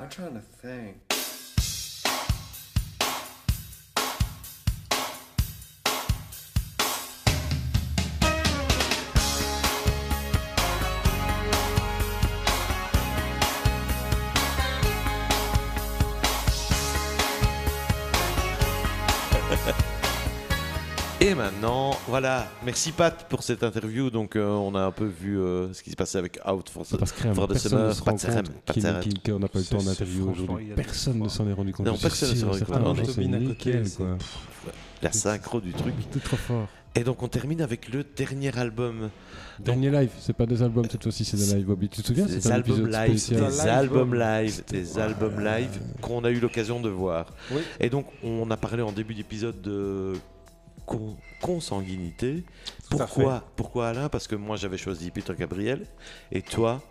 I'm trying to think. Et maintenant, voilà, merci Pat pour cette interview. Donc, euh, on a un peu vu euh, ce qui se passait avec Out for, Parce que for the personne ne Summer, qu'il- Serem. qu'il- qu'on n'a pas eu le temps C'est- d'interview franchement, il aujourd'hui. Personne ne s'en est rendu compte. Non, personne ne s'en est rendu compte. c'est nickel, quoi. La synchro du truc. Tout trop fort. Et donc, on termine avec le dernier album. Dernier live, c'est pas des albums cette fois-ci, c'est des lives, Bobby. Tu te souviens Des albums live, des Live albums live, des albums live qu'on a eu l'occasion de voir. Et donc, on a parlé en début d'épisode de con- consanguinité. Pourquoi, pourquoi Alain? Parce que moi, j'avais choisi Peter Gabriel. Et toi,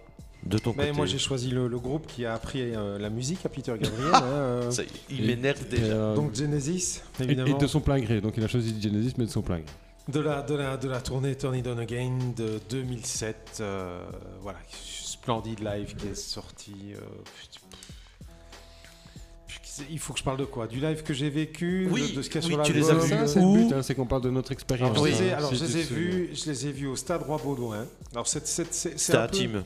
de ton Mais côté? moi j'ai choisi le, le groupe qui a appris euh, la musique à Peter Gabriel. hein, euh, Ça, il Et- m'énerve et, déjà. euh, donc Genesis, et- évidemment. Et de son plein gré. Donc il a choisi Genesis, mais de son plein gré. De la, de, la, de la tournée Turn It On Again de 2007. euh, voilà, splendide live qui est sorti. Il faut que je parle de quoi? Du live que j'ai vécu Oui, de, de ce qu'il y a oui, sur tu les as vus. Ça, c'est le but, hein, c'est qu'on parle de notre expérience. Alors, je les ai, alors, je les vus, je les ai vus au Stade Roi Baudouin. Alors c'est c'est- c'est- c'est C'était un, intime. peu-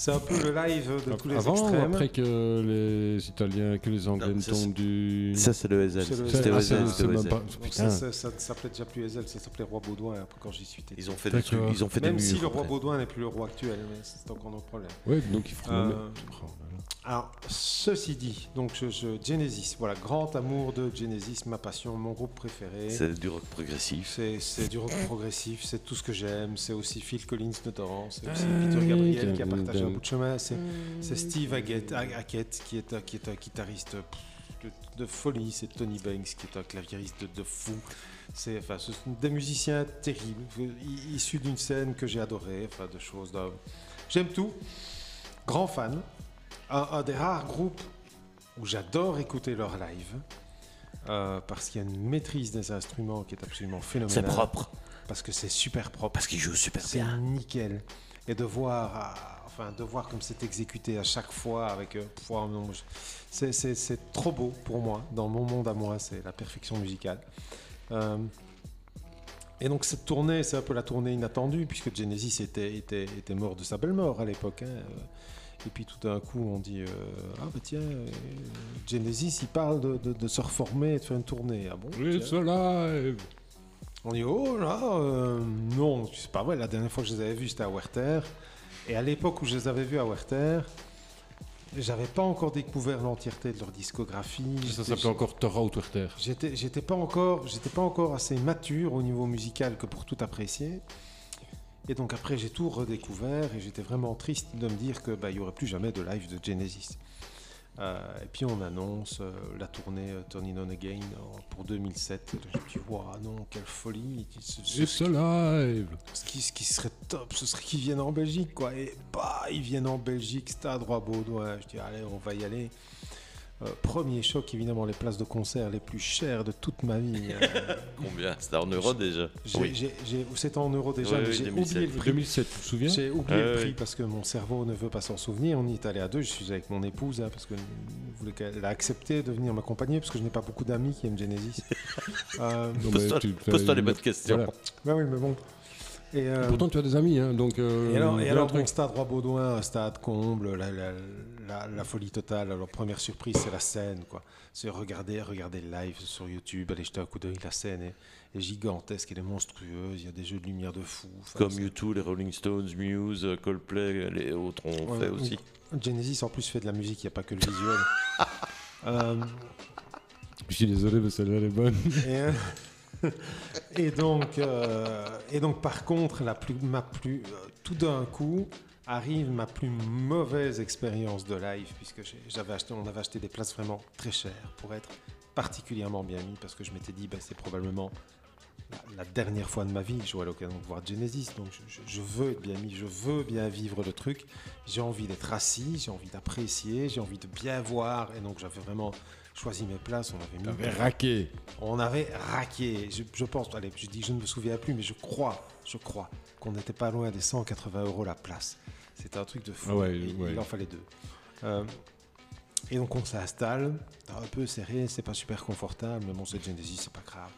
c'est un peu le live de tous les Avant ou extrêmes. après que les Italiens, que les Anglais Non, ne ça, tombent du. Ça, c'est le le C'était SL. au Ah, ça, ça, ne s'appelait déjà plus Ezel, ça s'appelait Roi Baudouin après quand j'y suis été. Ils ont fait des trucs, ils ont fait Même des si murs. le roi. Baudouin n'est plus le roi actuel, mais c'est encore notre problème. Oui, donc il faut. Euh. Alors, ceci dit, donc je, je- Genesis, voilà, grand amour de Genesis, ma passion, mon groupe préféré. C'est du rock progressif. C'est du rock progressif, c'est tout ce que j'aime, c'est aussi Phil Collins notamment, c'est aussi Peter Gabriel qui a partagé bout de chemin, c'est c'est Steve Hackett, Hackett qui, est, un- qui est un guitariste de, de folie, c'est Tony Banks qui est un claviériste de, de fou. C'est enfin, ce sont des musiciens terribles, issus d'une scène que j'ai adorée, enfin, de choses. J'aime tout, grand fan, un, un des rares groupes où j'adore écouter leur live. euh, parce qu'il y a une maîtrise des instruments qui est absolument C'est phénoménale. propre. Parce que c'est super propre. Parce qu'ils jouent super C'est bien. nickel. Et de voir, ah, enfin, de voir comme c'est exécuté à chaque fois avec. euh, c'est- trop beau pour moi. Dans mon monde à moi, c'est la perfection musicale. Euh, et donc cette tournée, c'est un peu la tournée inattendue puisque Genesis était, était, était mort de sa belle mort à l'époque. hein. Euh, Et puis tout d'un coup, on dit euh, ah bah tiens, euh, Genesis, il parle de, de- de se reformer et de faire une tournée. Ah bon live. On dit oh là, euh, non, c'est pas vrai. La dernière fois que je les avais vus, c'était à Werther. Et à l'époque où je les avais vus à Werther, j'avais pas encore découvert l'entièreté de leur discographie. Ça s'appelait encore Torah ou Werther. J'étais, j'étais pas encore, j'étais pas encore assez mature au niveau musical que pour tout apprécier. Et donc après, j'ai tout redécouvert et j'étais vraiment triste de me dire que bah, il y aurait plus jamais de live de Genesis. Euh, et puis on annonce euh, la tournée euh, Turning On Again pour 2007. Et là, je me dis, waouh, non, quelle folie! Live. ce qui, ce qui serait top, ce serait qu'ils viennent en Belgique, quoi. Et bah, ils viennent en Belgique, Stade Roi Baudouin. Je dis, allez, on va y aller. Euh, premier choc, évidemment, les places de concert les plus chères de toute ma vie. Euh, Combien? C'était en euros déjà? Oui. C'était en euros déjà, Oui, mais oui, j'ai 2007. oublié le prix. 2007, tu te souviens? J'ai oublié Ah le oui. prix parce que mon cerveau ne veut pas s'en souvenir. On y est allé à deux. Je suis avec mon épouse hein, parce que voulait qu'elle a accepté de venir m'accompagner parce que je n'ai pas beaucoup d'amis qui aiment Genesis. Euh, Pose-toi les bonnes questions. voilà. ouais, oui, mais bon. Et, euh, Pourtant, tu as des amis, hein, donc. euh, Et alors, et alors, bon, stade Roi Baudouin, un stade comble, la, la- la- la folie totale. Alors, première surprise, c'est la scène, quoi. C'est regarder, regarder le live sur YouTube, aller jeter un coup d'œil. La scène est, est gigantesque, elle est monstrueuse. Il y a des jeux de lumière de fou. Enfin, Comme U2, les Rolling Stones, Muse, Coldplay, les autres ont Ouais, fait aussi. Genesis, en plus, fait de la musique, il n'y a pas que le visuel. Euh, Je suis désolé, mais celle-là, elle est bonne. et, euh, et donc, euh, et donc, par contre, la plus, ma plus, euh, tout d'un coup, arrive ma plus mauvaise expérience de live, puisque j'avais acheté, on avait acheté des places vraiment très chères pour être particulièrement bien mis, parce que je m'étais dit, ben, c'est probablement la, la dernière fois de ma vie que j'aurai l'occasion de voir Genesis, donc je, je- je veux être bien mis, je veux bien vivre le truc, j'ai envie d'être assis, j'ai envie d'apprécier, j'ai envie de bien voir, et donc j'avais vraiment choisi mes places, on avait mis T'avais raqué. on avait raqué. Je, je pense, allez, je dis je ne me souviens plus, mais je crois, je crois qu'on n'était pas loin des 180 euros la place. C'était un truc de fou. Ah ouais, Et ouais. Il en fallait deux. Euh, Et donc on s'installe, un peu serré, c'est pas super confortable, mais bon c'est Genesis, c'est pas grave.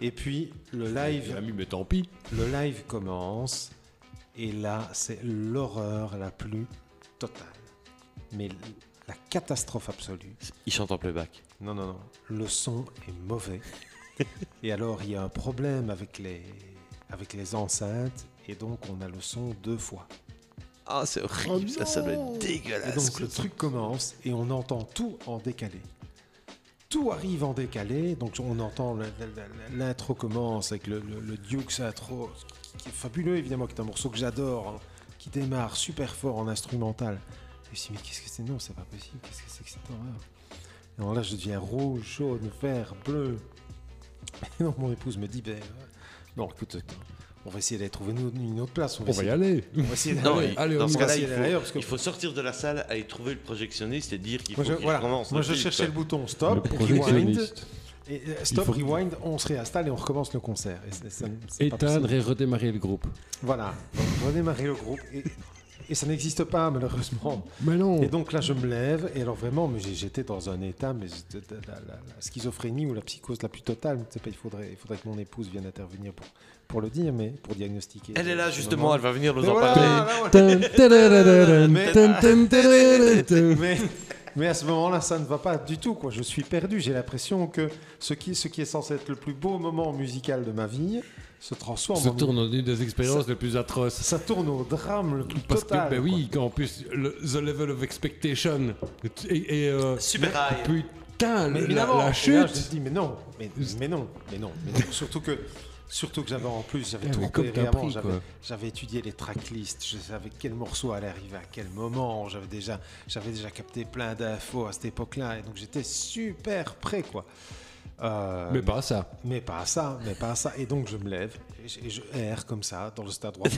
Et puis le live, Ami, mais tant pis. le live commence, et là c'est l'horreur la plus totale. Mais la catastrophe absolue. Il chante en playback. Non, non, non. Le son est mauvais. et alors, il y a un problème avec les, avec les enceintes. Et donc, on a le son deux fois. Ah, c'est horrible, ça, ça doit être Et dégueulasse. donc, le truc commence et on entend tout en décalé. Tout arrive en décalé. Donc, on entend l'intro commence avec le, le, le Duke's intro, qui est fabuleux, évidemment, qui est un morceau que j'adore, hein, qui démarre super fort en instrumental. Et je me suis dit, mais qu'est-ce que c'est? Non, c'est pas possible. Qu'est-ce que c'est que cette horreur? Et alors là, je deviens rouge, jaune, vert, bleu. Et donc, mon épouse me dit, ben, euh, bon, écoute, attends, on va essayer d'aller trouver une, autre place. On va, On va y aller. on va essayer Non, allez, dans on ce cas-là, il faut, que- il faut sortir de la salle, aller trouver le projectionniste et dire qu'il faut Moi, je, qu'il voilà. recommence Moi, le je cherchais le bouton Le stop, rewind. Et euh, stop, faut- rewind, on se réinstalle et on recommence le concert. Et c'est- c'est- c'est pas Éteindre et redémarrer le groupe. Voilà, donc redémarrer le groupe. Et, et ça n'existe pas, malheureusement. Mais non. Et donc là, je me lève, et alors vraiment, mais j'étais dans un état, mais c'était de la, la- la schizophrénie ou la psychose la plus totale. Je sais pas, il faudrait, il faudrait que mon épouse vienne intervenir pour, pour le dire, mais pour diagnostiquer. Elle est là, justement, moment. elle va venir nous Mais en voilà, parler. voilà. Mais, mais à ce moment-là, ça ne va pas du tout. Quoi. Je suis perdu. J'ai l'impression que ce qui, ce qui est censé être le plus beau moment musical de ma vie se transforme Se en tourne en une des expériences les plus atroces. Ça tourne au drame le plus Parce total. que, ben quoi. oui, qu'en plus, le, the level of expectation. Et, et, euh, Super high. putain, Mais la, là, chute. je me dis, mais non, mais, mais non, mais non, mais non. Surtout que, surtout que j'avais en plus, j'avais tout repéré avant, j'avais, étudié les tracklists, je savais quel morceau allait arriver à quel moment, j'avais déjà, j'avais déjà capté plein d'infos à cette époque-là, et donc j'étais super prêt, quoi. Euh, Mais pas ça. mais pas à ça, mais pas à ça. Et donc je me lève et je, et je erre comme ça dans le stade droit.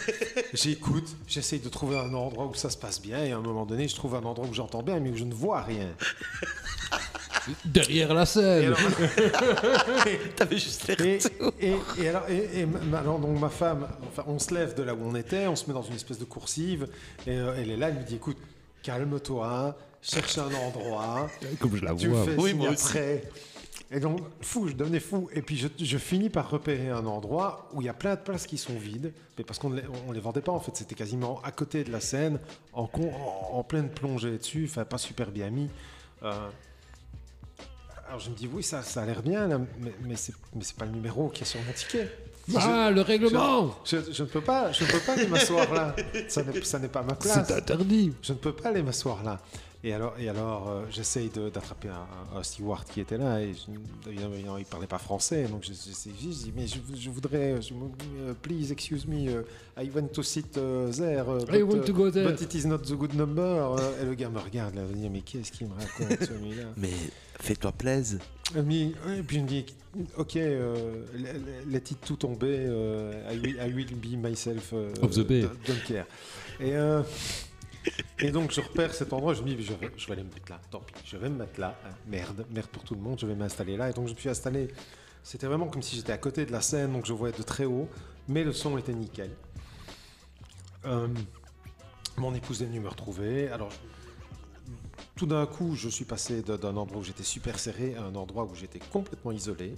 J'écoute, j'essaye de trouver un endroit où ça se passe bien et à un moment donné, je trouve un endroit où j'entends bien mais où je ne vois rien. Derrière la scène. alors, T'avais juste l'air et, et- et alors, et- et ma- alors, donc ma femme, enfin, on se lève de là où on était, on se met dans une espèce de coursive et euh, elle est là, elle me dit écoute, calme-toi, cherche un endroit. Comme je la Tu me vois. fais Oui, moi aussi. après. Et donc, fou, je devenais fou. Et puis, je, je finis par repérer un endroit où il y a plein de places qui sont vides. Mais parce qu'on ne les, vendait pas, en fait. C'était quasiment à côté de la scène, en, con- en, en pleine plongée dessus. Enfin, pas super bien mis. Euh, alors, je me dis, oui, ça, ça a l'air bien, là, mais, mais c'est pas le numéro qui est sur mon ticket. Ah, le règlement Je, je ne peux pas, je ne peux pas aller m'asseoir là. Ça n'est pas ma place. C'est interdit. Je ne peux pas aller m'asseoir là. Et alors, et alors euh, j'essaye de- d'attraper un, un steward qui était là. Et je- évidemment, il ne parlait pas français. Donc, je, je, je dis, mais je, je voudrais, je, euh, please excuse me, euh, I want to sit uh, there. uh, I but, want uh, to go there. But it is not the good number. Euh, et le gars me regarde là, il me dit, mais qu'est-ce qu'il me raconte celui-là Mais fais-toi plaise. et puis et puis il me dit, ok, euh, let it tout tomber, euh, I, will, I will be myself. euh, Of the bay. don't- care. Et, euh, et donc je repère cet endroit, je me dis, je vais, je vais aller me mettre là, tant pis, je vais me mettre là, hein, merde, merde pour tout le monde, je vais m'installer là. Et donc je me suis installé, c'était vraiment comme si j'étais à côté de la scène, donc je voyais de très haut, mais le son était nickel. Euh, mon épouse est venue me retrouver, alors tout d'un coup, je suis passé d'un endroit où j'étais super serré à un endroit où j'étais complètement isolé,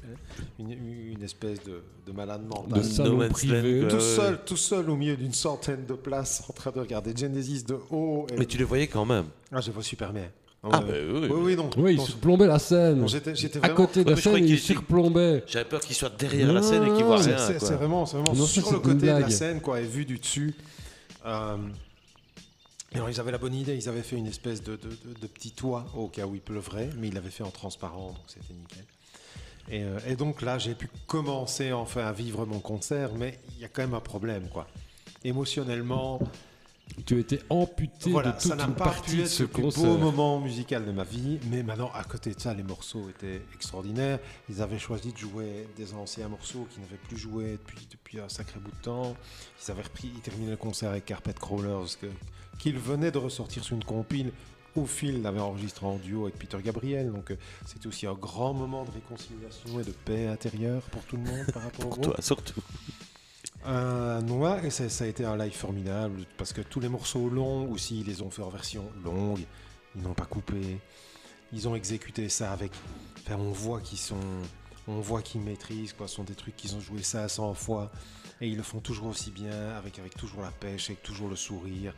une, une espèce de, de malade mental. De salon privé. tout seul, tout seul au milieu d'une centaine de places, en train de regarder Genesis de haut. et- Mais tu les voyais quand même. Ah, je vois super bien. Ah, bah oui. oui, oui, non. Oui, il non, surplombait la scène. non, j'étais, j'étais À vraiment. côté de Ouais, la scène, il surplombait. J'avais peur qu'il soit derrière la scène et qu'il voit rien. c'est, vraiment, vraiment Non, sur le côté de la scène, quoi, et vu du dessus. Euh, alors, ils avaient la bonne idée, ils avaient fait une espèce de, de- de- de petit toit au cas où il pleuvrait, mais ils l'avaient fait en transparent, donc c'était nickel. Et, euh, et donc là, j'ai pu commencer enfin à vivre mon concert, mais il y a quand même un problème, quoi. Émotionnellement, Tu étais amputé voilà, de toute ça n'a pas pu être ce le plus beau moment musical de ma vie, mais maintenant, à côté de ça, les morceaux étaient extraordinaires. Ils avaient choisi de jouer des anciens morceaux qui n'avaient plus joué depuis, depuis un sacré bout de temps. Ils avaient repris, ils terminaient le concert avec Carpet Crawlers, que- qu'ils venaient de ressortir sur une compile. Au fil l'avait enregistré en duo avec Peter Gabriel, donc euh, c'était aussi un grand moment de réconciliation et de paix intérieure pour tout le monde par rapport au Pour groupe. toi, surtout. Euh, noir, et ça, ça a été un live formidable parce que tous les morceaux longs aussi, ils les ont fait en version longue. ils n'ont pas coupé. Ils ont exécuté ça avec. Enfin, on voit qu'ils sont. On voit qu'ils maîtrisent, quoi. Ce sont des trucs qu'ils ont joué ça 100 fois. Et ils le font toujours aussi bien, avec, avec toujours la pêche, avec toujours le sourire,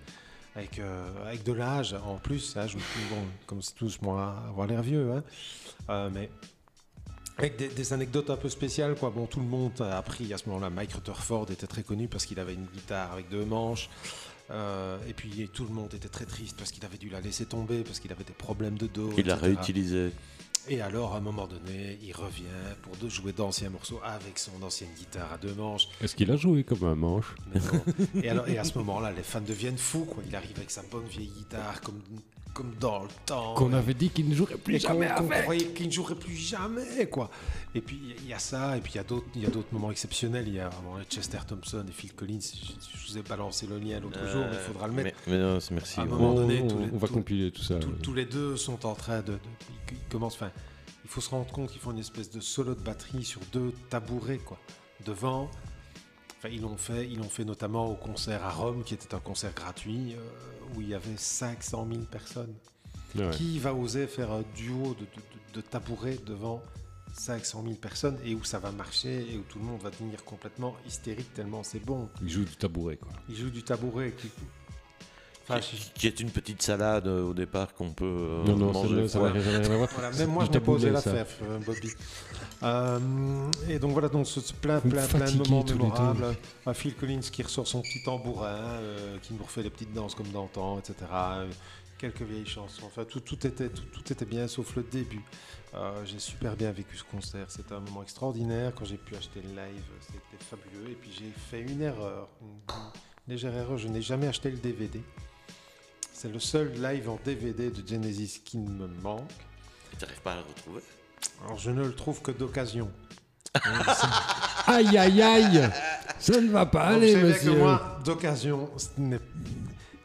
avec, euh, avec de l'âge en plus. Âge, bon, comme c'est tous moi avoir l'air vieux, hein. Euh, mais avec des, des anecdotes un peu spéciales, quoi. Bon, tout le monde a appris à ce moment-là. Mike Rutherford était très connu parce qu'il avait une guitare avec deux manches. Euh, et puis tout le monde était très triste parce qu'il avait dû la laisser tomber, parce qu'il avait des problèmes de dos. Il l'a etc. Et alors, à un moment donné, il revient pour de jouer d'anciens morceaux avec son ancienne guitare à deux manches. Est-ce qu'il a joué comme un manche? Mais non. et, alors, et à ce moment-là, les fans deviennent fous. Quoi. Il arrive avec sa bonne vieille guitare, comme, comme dans le temps. Qu'on avait dit qu'il ne jouerait plus jamais qu'on avec croyait qu'il ne jouerait plus jamais, quoi. Et puis il y a ça, et puis il y a d'autres, il y a d'autres moments exceptionnels. Il y a vraiment Chester Thompson et Phil Collins. Je, je vous ai balancé le lien l'autre jour, mais il faudra le mettre. Mais, mais non, c'est merci. À un moment on, donné, on- tous les- on va compiler tout ça. Tous, tous les deux sont en train de, de- ils- ils commencent. Enfin, il faut se rendre compte qu'ils font une espèce de solo de batterie sur deux tabourets, quoi, devant. Enfin, ils l'ont fait, ils l'ont fait notamment au concert à Rome, qui était un concert gratuit euh, où il y avait 500 000 personnes. Ouais. Qui va oser faire un duo de, de, de- tabourets devant 500 000 personnes et où ça va marcher et où tout le monde va devenir complètement hystérique tellement c'est bon? Il joue du tabouret, quoi. Il joue du tabouret. qui- Enfin, Qui, est une petite salade euh, au départ qu'on peut euh, non, non, manger. ça- ça n'a froid. rien, rien à voir. Voilà, C'est même moi, je posé taboulet, la ça. fève, euh, Bobby. Euh, et donc voilà, donc ce, ce plein, plein, plein de moments mémorables. Un Phil Collins qui ressort son petit tambourin, euh, qui nous refait les petites danses comme d'antan, etc. Quelques vieilles chansons. Enfin, tout, tout était, tout, tout était bien, sauf le début. Euh, j'ai super bien vécu ce concert. C'était un moment extraordinaire. Quand j'ai pu acheter le live, c'était fabuleux. Et puis j'ai fait une erreur, une, une légère erreur. Je n'ai jamais acheté le DVD. C'est le seul live en DVD de Genesis qui me manque. Tu n'arrives pas à le retrouver? Alors je ne le trouve que d'occasion. Aïe, aïe, aïe Ça ne va pas Donc, aller, savez que monsieur. moi, d'occasion, il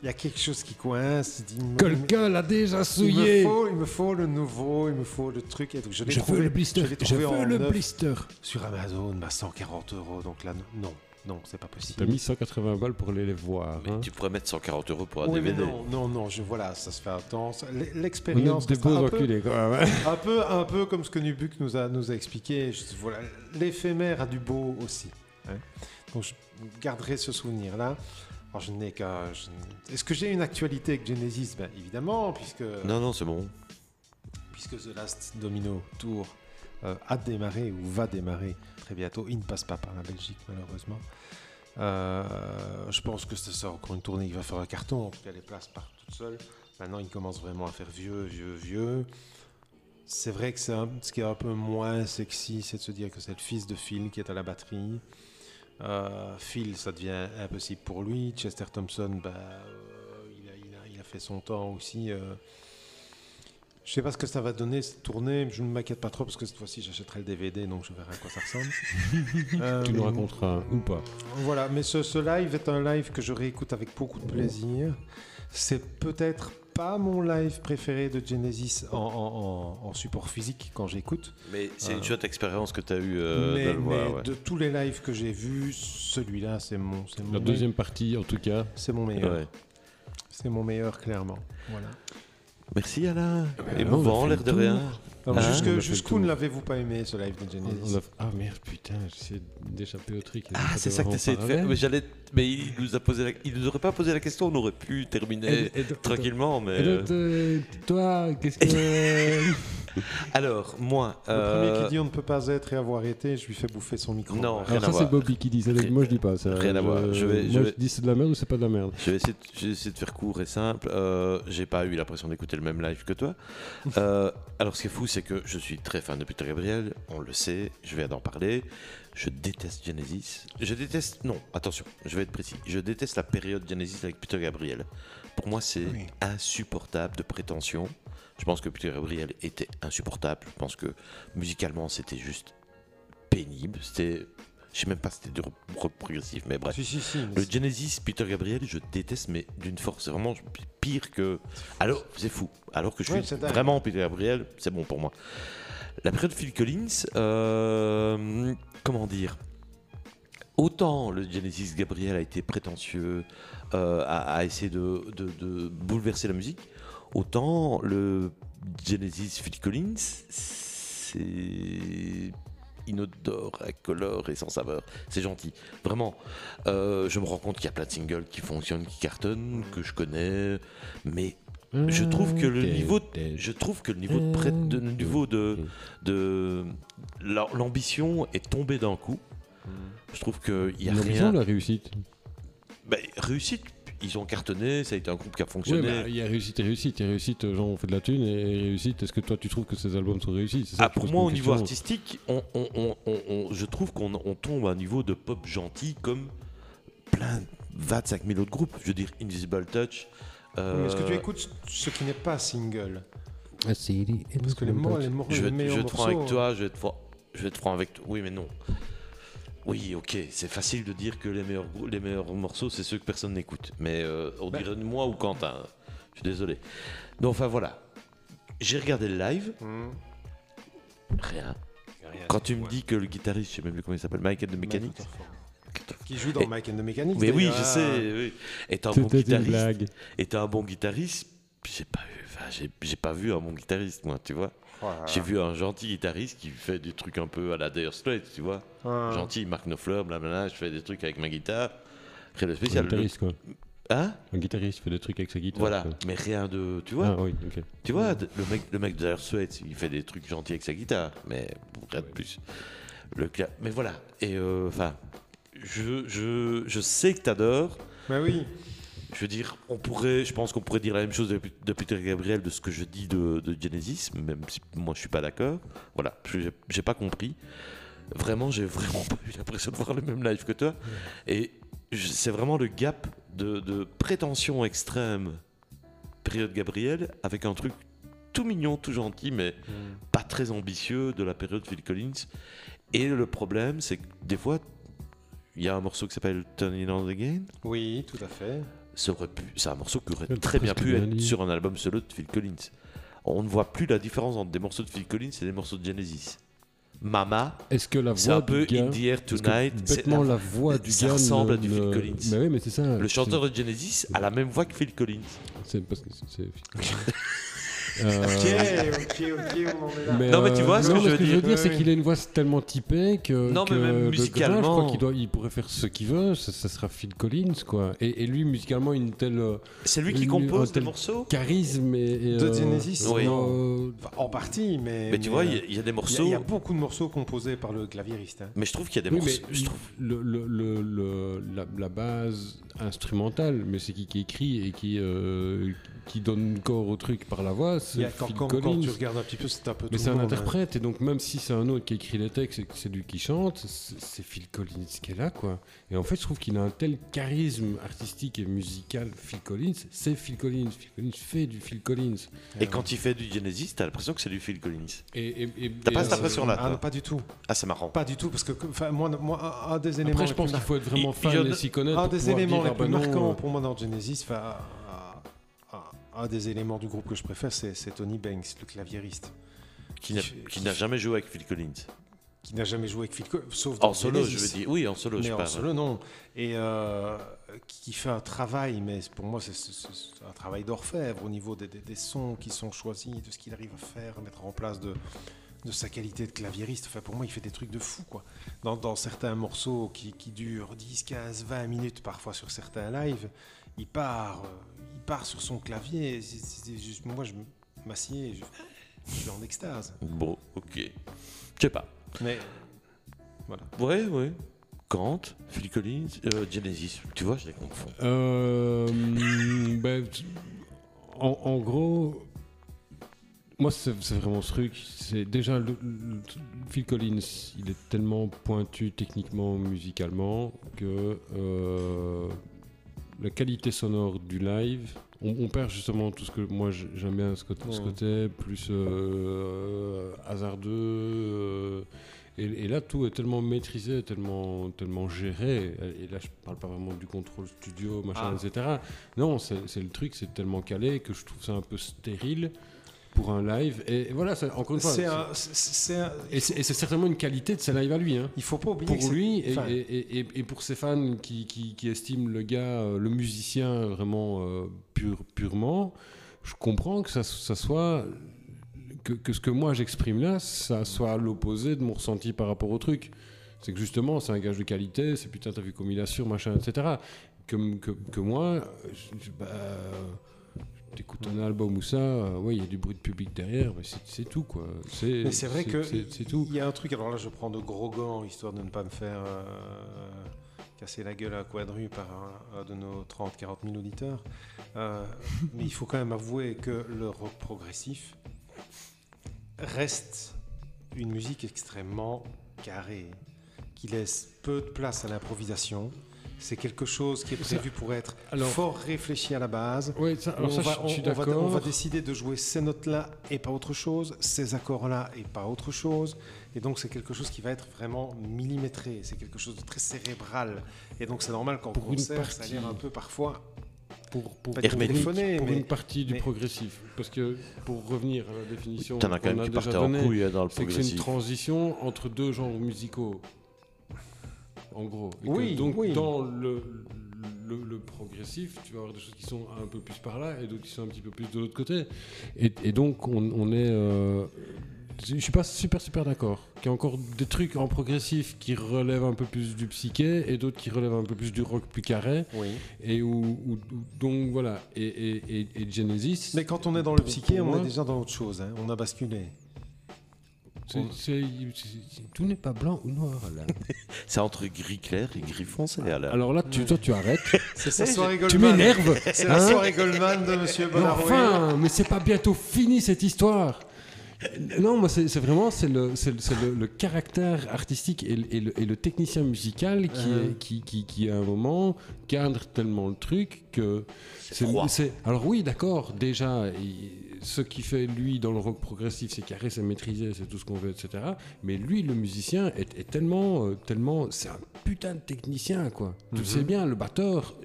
y a quelque chose qui coince. Quelqu'un l'a déjà il me, souillé. faut, il me faut le nouveau, il me faut le truc. Et donc, je l'ai Je trouvé, veux le blister. je veux le neuf blister. sur Amazon à 140 euros. Donc là, non, non, c'est pas T'as possible. mis 180 balles pour aller les voir. Mais hein. tu pourrais mettre 140 euros pour un Oui, DVD. non, non, non, je, voilà, ça se fait On est L'expérience des beaux un peu, enculés, quand même. hein. un peu, un peu comme ce que Nubuck nous a, nous a expliqué. Je- voilà, l'éphémère a du beau aussi. hein. Donc je garderai ce souvenir-là. Alors je n'ai qu'à. je Est-ce que j'ai une actualité avec Genesis? Ben évidemment, puisque Non, non, c'est bon. puisque The Last Domino Tour euh, a démarré ou va démarrer très bientôt. Il ne passe pas par la Belgique malheureusement. Euh, je pense que c'est ça encore une tournée qui va faire un carton. En tout cas, les places partent toutes seules. Maintenant, il commence vraiment à faire vieux, vieux, vieux. C'est vrai que un- ce qui est un peu moins sexy, c'est de se dire que c'est le fils de Phil qui est à la batterie. Euh, Phil, ça devient impossible pour lui. Chester Thompson, bah, euh, il a fait son temps aussi. Je sais pas ce que ça va donner cette tournée. Je ne m'inquiète pas trop parce que cette fois-ci j'achèterai le DVD donc je verrai à quoi ça ressemble. Euh, Tu nous raconteras ou pas. Voilà, mais ce, ce live est un live que je réécoute avec beaucoup de plaisir. C'est peut-être pas mon live préféré de Genesis en, en- en- en support physique quand j'écoute. Mais c'est une Euh, chouette expérience que tu as eu euh, mais de le voir. mais ouais. de tous les lives que j'ai vus, celui-là c'est mon, La deuxième partie, en tout cas. c'est mon meilleur. Ouais. C'est mon meilleur clairement. Voilà. Merci Alain. ben, on a Émouvant, fait l'air de rien. Ah, jusqu'où ne l'avez-vous pas aimé ce live de Genesis Ah merde, putain, j'essaie d'échapper au truc. et Ah, c'est ça que tu de faire. j'allais... mais il nous a posé la... il nous aurait pas posé la question, on aurait pu terminer Et- et- et- tranquillement. Mais Et euh, donc, euh, toi, qu'est-ce que. alors moi, Le euh, premier qui dit on ne peut pas être et avoir été, je lui fais bouffer son micro. Non, rien Alors, à ça, c'est. Bobby qui dit ça. Rien- Moi, je dis pas ça. rien à voir. Je vais- moi, je vais- dis c'est de la merde ou c'est pas de la merde. Je vais essayer de, je vais essayer de faire court et simple. Euh, j'ai pas eu l'impression d'écouter le même live que toi. Euh, alors, ce qui est fou, c'est que je suis très fan de Peter Gabriel. On le sait. Je viens d'en parler. Je déteste Genesis. Je déteste. Non, attention. Je vais être précis. Je déteste la période Genesis avec Peter Gabriel. Pour moi, c'est Oui. insupportable de prétention. Je pense que Peter Gabriel était insupportable. Je pense que musicalement, c'était juste pénible. C'était. Je sais même pas si c'était du rock progressif, mais bref. Si, si, si. mais Le Genesis Peter Gabriel, je déteste, mais d'une force, c'est vraiment pire que. Alors, c'est fou. Alors que je Ouais, suis vraiment Peter Gabriel, c'est bon pour moi. La période Phil Collins, euh, comment dire? Autant le Genesis Gabriel a été prétentieux, euh, a, essayé de bouleverser la musique, Autant le Genesis Phil Collins, c'est inodore, incolore et sans saveur. C'est gentil, vraiment. Euh, je me rends compte qu'il y a plein de singles qui fonctionnent, qui cartonnent, que je connais, mais je trouve que le niveau, de- je trouve que le niveau de, de- le niveau de, de l'ambition est tombé d'un coup. Je trouve qu'il y a rien. la réussite. Ben, réussite, ils ont cartonné, ça a été un groupe qui a Ouais, fonctionné. bah, il y a réussite et réussite. Il y a réussite, euh, genre on fait de la thune, et réussite, est-ce que toi tu trouves que ces albums sont réussis? Ça Ah, pour moi, au niveau artistique, on, on- on- on- on- je trouve qu'on on tombe à un niveau de pop gentil comme plein 25 000 autres groupes. Je veux dire, Invisible Touch. Euh, Est-ce que tu écoutes ce qui n'est pas single Ah, Parce que les, mots, les, je vais, les je franc morceaux, avec toi, je vais être franc, je vais être franc avec toi. Oui, mais non. Oui, ok, c'est facile de dire que les meilleurs, les meilleurs morceaux, c'est ceux que personne n'écoute. Mais euh, on Ben- dirait moi ou Quentin. Je suis désolé. Donc, enfin voilà. J'ai regardé le live, Hmm. rien. Rien. Quand tu me Ouais. dis que le guitariste, je sais même plus comment il s'appelle, Michael de Mécanique. Qui joue dans Et- Mike and the Mechanics. Mais oui, je sais, oui. Est un bon guitariste. Est un bon guitariste. J'ai pas vu, enfin, j'ai, j'ai pas vu un bon guitariste, moi, tu vois. Voilà. J'ai vu un gentil guitariste qui fait des trucs un peu à la Dire Straits, tu vois. Ah. Gentil, il marque nos fleurs, blablabla, je fais des trucs avec ma guitare. Rien de Un spécial. guitariste, quoi. Hein? Un guitariste fait des trucs avec sa guitare. Voilà, quoi. mais rien de. Tu vois, Ah oui, ok. tu vois le mec, le mec de Dire Straits, il fait des trucs gentils avec sa guitare, mais rien de plus. Le cla- mais voilà, et euh, enfin, je, je, je sais que t'adores. Mais oui. Je veux dire, on pourrait, je pense qu'on pourrait dire la même chose de, de Peter Gabriel de ce que je dis de, de Genesis, même si moi je suis pas d'accord. Voilà, je- j'ai pas compris. Vraiment, j'ai vraiment pas eu l'impression de voir le même live que toi. Et c'est vraiment le gap de, de prétention extrême période Gabriel avec un truc tout mignon, tout gentil, mais pas très ambitieux de la période Phil Collins. Et le problème, c'est que des fois, il y a un morceau qui s'appelle Turn It On Again Oui, tout à fait. ça aurait pu, c'est un morceau qui aurait C'est très bien pu être sur un album solo de Phil Collins. On ne voit plus la différence entre des morceaux de Phil Collins et des morceaux de Genesis. Mama, Est-ce que la c'est voix un peu. In the Air Tonight. c'est la- la voix du ça gars... ressemble à du Phil Collins. Mais oui, mais c'est ça. Le chanteur de Genesis a la même voix que Phil Collins. C'est parce que c'est... c'est- Ok, Euh, ok, ok, on en est là. mais, Non, mais tu vois ce que non, je mais veux ce que je veux dire. dire, c'est qu'il a une voix tellement typée que. Non, mais même le musicalement. je crois qu'il doit, il pourrait faire ce qu'il veut. Ça, ça sera Phil Collins, quoi. Et, et lui, musicalement, une telle euh, C'est lui qui Une- compose des morceaux. charisme et. et, De euh, Genesis, Oui. euh, en partie, mais. Mais tu vois, il y a- il y, a des morceaux. il y, a beaucoup de morceaux composés par le claviériste. hein. Mais je trouve qu'il y a des oui, mais morceaux. je trouve- le, le- le- le- la, la base instrumentale, mais c'est qui qui écrit et qui, euh, qui donne corps au truc par la voix, Il c'est y a- quand, Phil quand- quand Collins. tu regardes un petit peu, c'est un peu Mais c'est un monde, hein. interprète, et donc même si c'est un autre qui écrit les textes et que c'est lui qui chante, c'est Phil Collins qui est là, quoi. Et en fait, je trouve qu'il a un tel charisme artistique et musical, Phil Collins, c'est Phil Collins. Phil Collins fait du Phil Collins. Et quand il fait du Genesis, t'as l'impression que c'est du Phil Collins. Et, et- et- T'as pas euh, cette impression-là, Ah, toi pas du tout. Ah, c'est marrant. Pas du tout, parce que moi, moi, un, des éléments. Après, je pense qu'il faut être vraiment fan et s'y connaître. Un des éléments les ah plus non, marquants euh, pour moi dans Genesis, enfin, un, des éléments du groupe que je préfère, c'est Tony Banks, le claviériste, Qui n'a- qui n'a jamais joué avec Phil Collins. qui n'a jamais joué avec Phil Collins, sauf dans En solo, je veux dire. Oui, en solo, mais je en parle. solo, non. Et euh, qui fait un travail, mais pour moi, c'est un travail d'orfèvre au niveau des, des- des sons qui sont choisis, de ce qu'il arrive à faire, à mettre en place de, de sa qualité de claviériste. Enfin, pour moi, il fait des trucs de fou, quoi. Dans, dans certains morceaux qui, qui durent 10, 15, 20 minutes, parfois sur certains lives, il part, euh, part sur son clavier. C'est juste, moi, je m'assieds, je, je suis en extase. Bon, ok. Je sais pas. Mais voilà. Ouais, ouais. Kant, Phil Collins, euh, Genesis. Tu vois, je les confonds. Euh, ben, en, en gros, moi, c'est c'est vraiment ce truc. C'est déjà le, le- Phil Collins, il est tellement pointu techniquement, musicalement, que euh, la qualité sonore du live, on, on perd justement tout ce que moi j'aime bien ce côté, ce côté plus euh, hasardeux. euh, et, et là, tout est tellement maîtrisé, tellement, tellement géré. Et là, je parle pas vraiment du contrôle studio, machin, Ah. etc. Non, c'est le truc, c'est tellement calé que je trouve ça un peu stérile pour un live. Et, voilà, encore une fois, C'est c'est- un- c'est- c'est un- et c'est certainement une qualité de ses lives à lui. Hein. il faut pas oublier que Pour c'est- lui et, enfin, et- et- et- et pour ses fans qui, qui- qui estiment le gars, euh, le musicien vraiment euh, pur, purement, je comprends que ça, ça soit que, que ce que moi j'exprime là, ça soit à l'opposé de mon ressenti par rapport au truc. C'est que justement, c'est un gage de qualité, c'est putain, t'as vu comme il assure, machin, etc. Que, que, que moi, je- bah, t'écoutes un album ou ça, euh, ouais, il y a du bruit de public derrière, mais c'est- tout, quoi. Mais c'est vrai que c'est c'est tout. il y a un truc. Alors là, je prends de gros gants histoire de ne pas me faire euh, casser la gueule à Quadru par un, un de nos 30-40 000 auditeurs. Euh, mais il faut quand même avouer que le rock progressif reste une musique extrêmement carrée, qui laisse peu de place à l'improvisation. C'est quelque chose qui est Ça- prévu pour être alors- fort réfléchi à la base. Ça, alors on, ça, va, je- je suis on- on va- d'accord. on va décider de jouer ces notes-là et pas autre chose, ces accords-là et pas autre chose. Et donc c'est quelque chose qui va être vraiment millimétré, c'est quelque chose de très cérébral. Et donc c'est normal qu'en concert, ça a partie- l'air un peu parfois... pour, pour, pour pour mais- une partie du mais- progressif. Parce que pour revenir à la définition qu'on même a qui déjà donnée, couille hein, dans le c'est que c'est une transition entre deux genres musicaux. En gros. Et que Oui, donc oui. dans le, le, le progressif, tu vas avoir des choses qui sont un peu plus par là et d'autres qui sont un petit peu plus de l'autre côté. Et, et donc on, on est... euh, je suis pas super super d'accord. Qu'il y a encore des trucs en progressif qui relèvent un peu plus du psyché et d'autres qui relèvent un peu plus du rock plus carré. Oui. Et où, où- où- donc voilà. Et, et, et, et Genesis. Mais quand on est dans le psyché, on moi, est déjà dans autre chose. hein. On a basculé. Tout n'est pas blanc ou noir là. C'est entre gris clair et gris foncé. Alain. Alors là, tu, toi, tu arrêtes. C'est la soirée tu m'énerves. C'est la hein soirée Goldman de Monsieur Mais Bonaroué. enfin, mais c'est pas bientôt fini cette histoire. Non, moi, c'est vraiment c'est le, c'est le- c'est le- caractère artistique et le, et le- et le technicien musical qui, Uh-huh. est, qui, qui, qui, à un moment, cadre tellement le truc que. C'est Alors, oui, d'accord, déjà, ce qui fait lui dans le rock progressif, c'est carré, c'est maîtrisé, c'est tout ce qu'on veut, etc. Mais lui, le musicien, est, est tellement. euh, tellement c'est un putain de technicien, quoi. Tu le Mhm. sais bien, le batteur.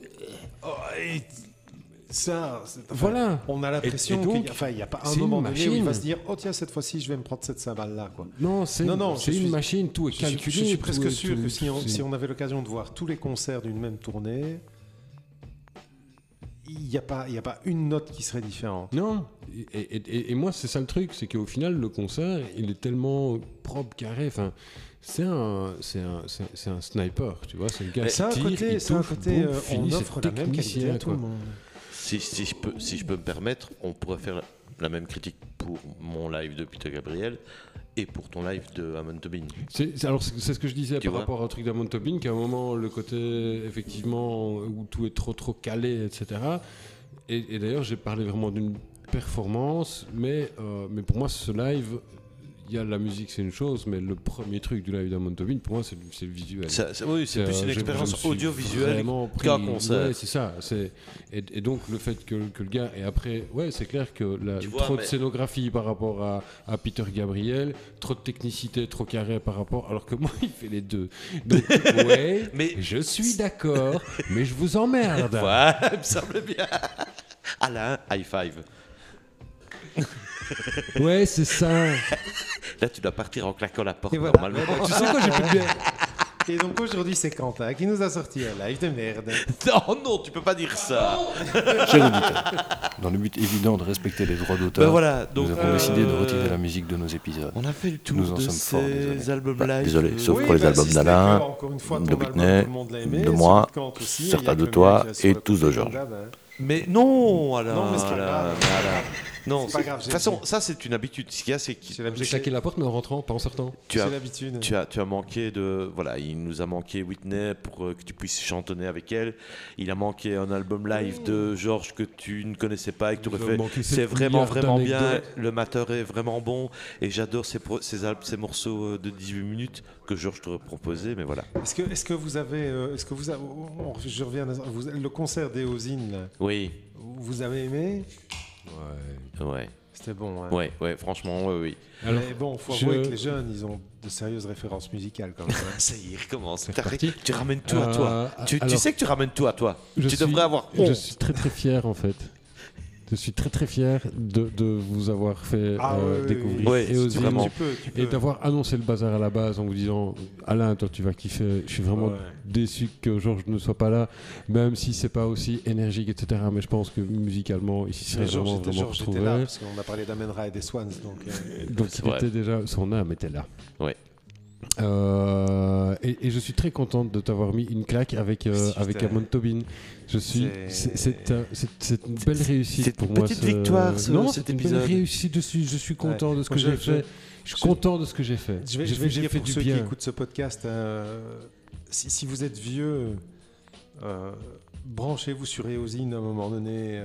Oh, et ça, Voilà. On a l'impression qu'il n'y a, enfin, a pas un moment donné où il machine. va se dire Oh, tiens, cette fois-ci, je vais me prendre cette cymbale-là. Non, c'est Non, non, une suis- machine, tout est Je suis, calculé. je suis presque est- sûr que si on, c'est- si on avait l'occasion de voir tous les concerts d'une même tournée, il n'y a, pas- y a pas une note qui serait différente. Non, et, et- moi c'est ça le truc, c'est qu'au final le concert il est tellement propre, carré, enfin c'est un, c'est un, c'est un- sniper, tu vois, c'est le gars qui tire, côté, il touche, côté boum, euh, on c'est offre la même qualité à tout le quoi. monde. Si, si je peux, si je peux me permettre, on pourrait faire la même critique pour mon live de Peter Gabriel et pour ton live de Amon Tobin. C'est- alors c'est ce que je disais Tu par rapport au truc d'Amon Tobin, qu'à un moment le côté effectivement où tout est trop trop calé, etc. Et, et d'ailleurs j'ai parlé vraiment d'une performance, mais, euh, mais pour moi ce live, il y a la musique c'est une chose, mais le premier truc du live d'Amon Tobin, pour moi c'est le- visuel. Ça- oui, c'est Euh, plus une expérience audiovisuelle qu'un concert. Ouais, c'est ça. Et, et donc le fait que, que le gars et après, ouais, c'est clair que la, vois, trop de scénographie par rapport à, à Peter Gabriel, trop de technicité, trop carré par rapport, alors que moi il fait les deux. Donc ouais, Mais- je suis d'accord, mais je vous emmerde. Ouais, me semble bien. Alain, high five. Ouais, c'est ça. Là, tu dois partir en claquant la porte voilà. normalement. Ouais, bah, tu sais quoi, j'ai plus de bière. Et donc aujourd'hui, c'est Quentin qui nous a sorti un live de merde. Non, non, tu peux pas dire ça. Cher auditeur, dans le but évident de respecter les droits d'auteur, Ben voilà, donc nous avons euh, décidé de retirer la musique de nos épisodes. On a fait le tour Nous en de sommes fort ces désolés. albums Bah, live. désolé, euh, sauf Oui, pour les bah, albums si d'Alain, de Whitney, de moi, certains de toi et tous de Georges. Mais non, Alain. Non, mais Non, C'est pas grave, De toute façon, ça c'est une habitude. Ce qu'il y a, c'est que C'est J'ai claqué la porte, mais en rentrant, pas en sortant. tu as, C'est l'habitude. tu as, tu as manqué de. Voilà, il nous a manqué Whitney pour euh, que tu puisses chantonner avec elle. Il a manqué un album live de Georges que tu ne connaissais pas et que tu aurais fait. C'est vraiment, vraiment bien. Le mateur est vraiment bon. Et j'adore ces, pro- ces, al- ces morceaux euh, de 18 minutes que Georges t'aurait proposé. Mais voilà. Est-ce que, est-ce que vous avez, euh, est-ce que vous, avez- on- je reviens, à- vous- le concert d'Eosine, là, Oui, vous avez aimé? Ouais. ouais, C'était bon. Hein. ouais, ouais, franchement, ouais, oui. Alors, Mais bon, faut je- avouer que les jeunes, ils ont de sérieuses références musicales quand même. hein. Ça y est, il recommence. Tu ramènes tout à toi. Euh, Tu, sais que tu ramènes tout à toi. je tu suis- devrais avoir Je honte. suis très très fier en fait. Je suis très très fier de, de vous avoir fait Ah euh, oui, découvrir oui. Ouais, Eosine vraiment. Tu peux, tu et peux. d'avoir annoncé le bazar à la base en vous disant Alain, toi tu vas kiffer. Je suis vraiment Ouais. déçu que Georges ne soit pas là, même si c'est pas aussi énergique, etc. Mais je pense que musicalement, il serait vraiment, était, vraiment retrouvé. là, parce qu'on a parlé d'Amen Ra et des Swans. Donc, euh, Donc il vrai. était déjà, son âme était là. Ouais. Euh, et, et je suis très contente de t'avoir mis une claque avec, euh, avec. Amon Tobin. Je suis, C'est- c'est c'est un- c'est- c'est une belle réussite c'est pour une moi. petite ce- victoire, ce- non, cet c'est une belle réussite. Je suis, je suis content Ouais. de ce que j'ai fait. Je suis content de ce que j'ai fait. Je vais, je vais dire fait pour du ceux bien. qui écoutent ce podcast, euh, si, si vous êtes vieux, euh, branchez-vous sur Eosine à un moment donné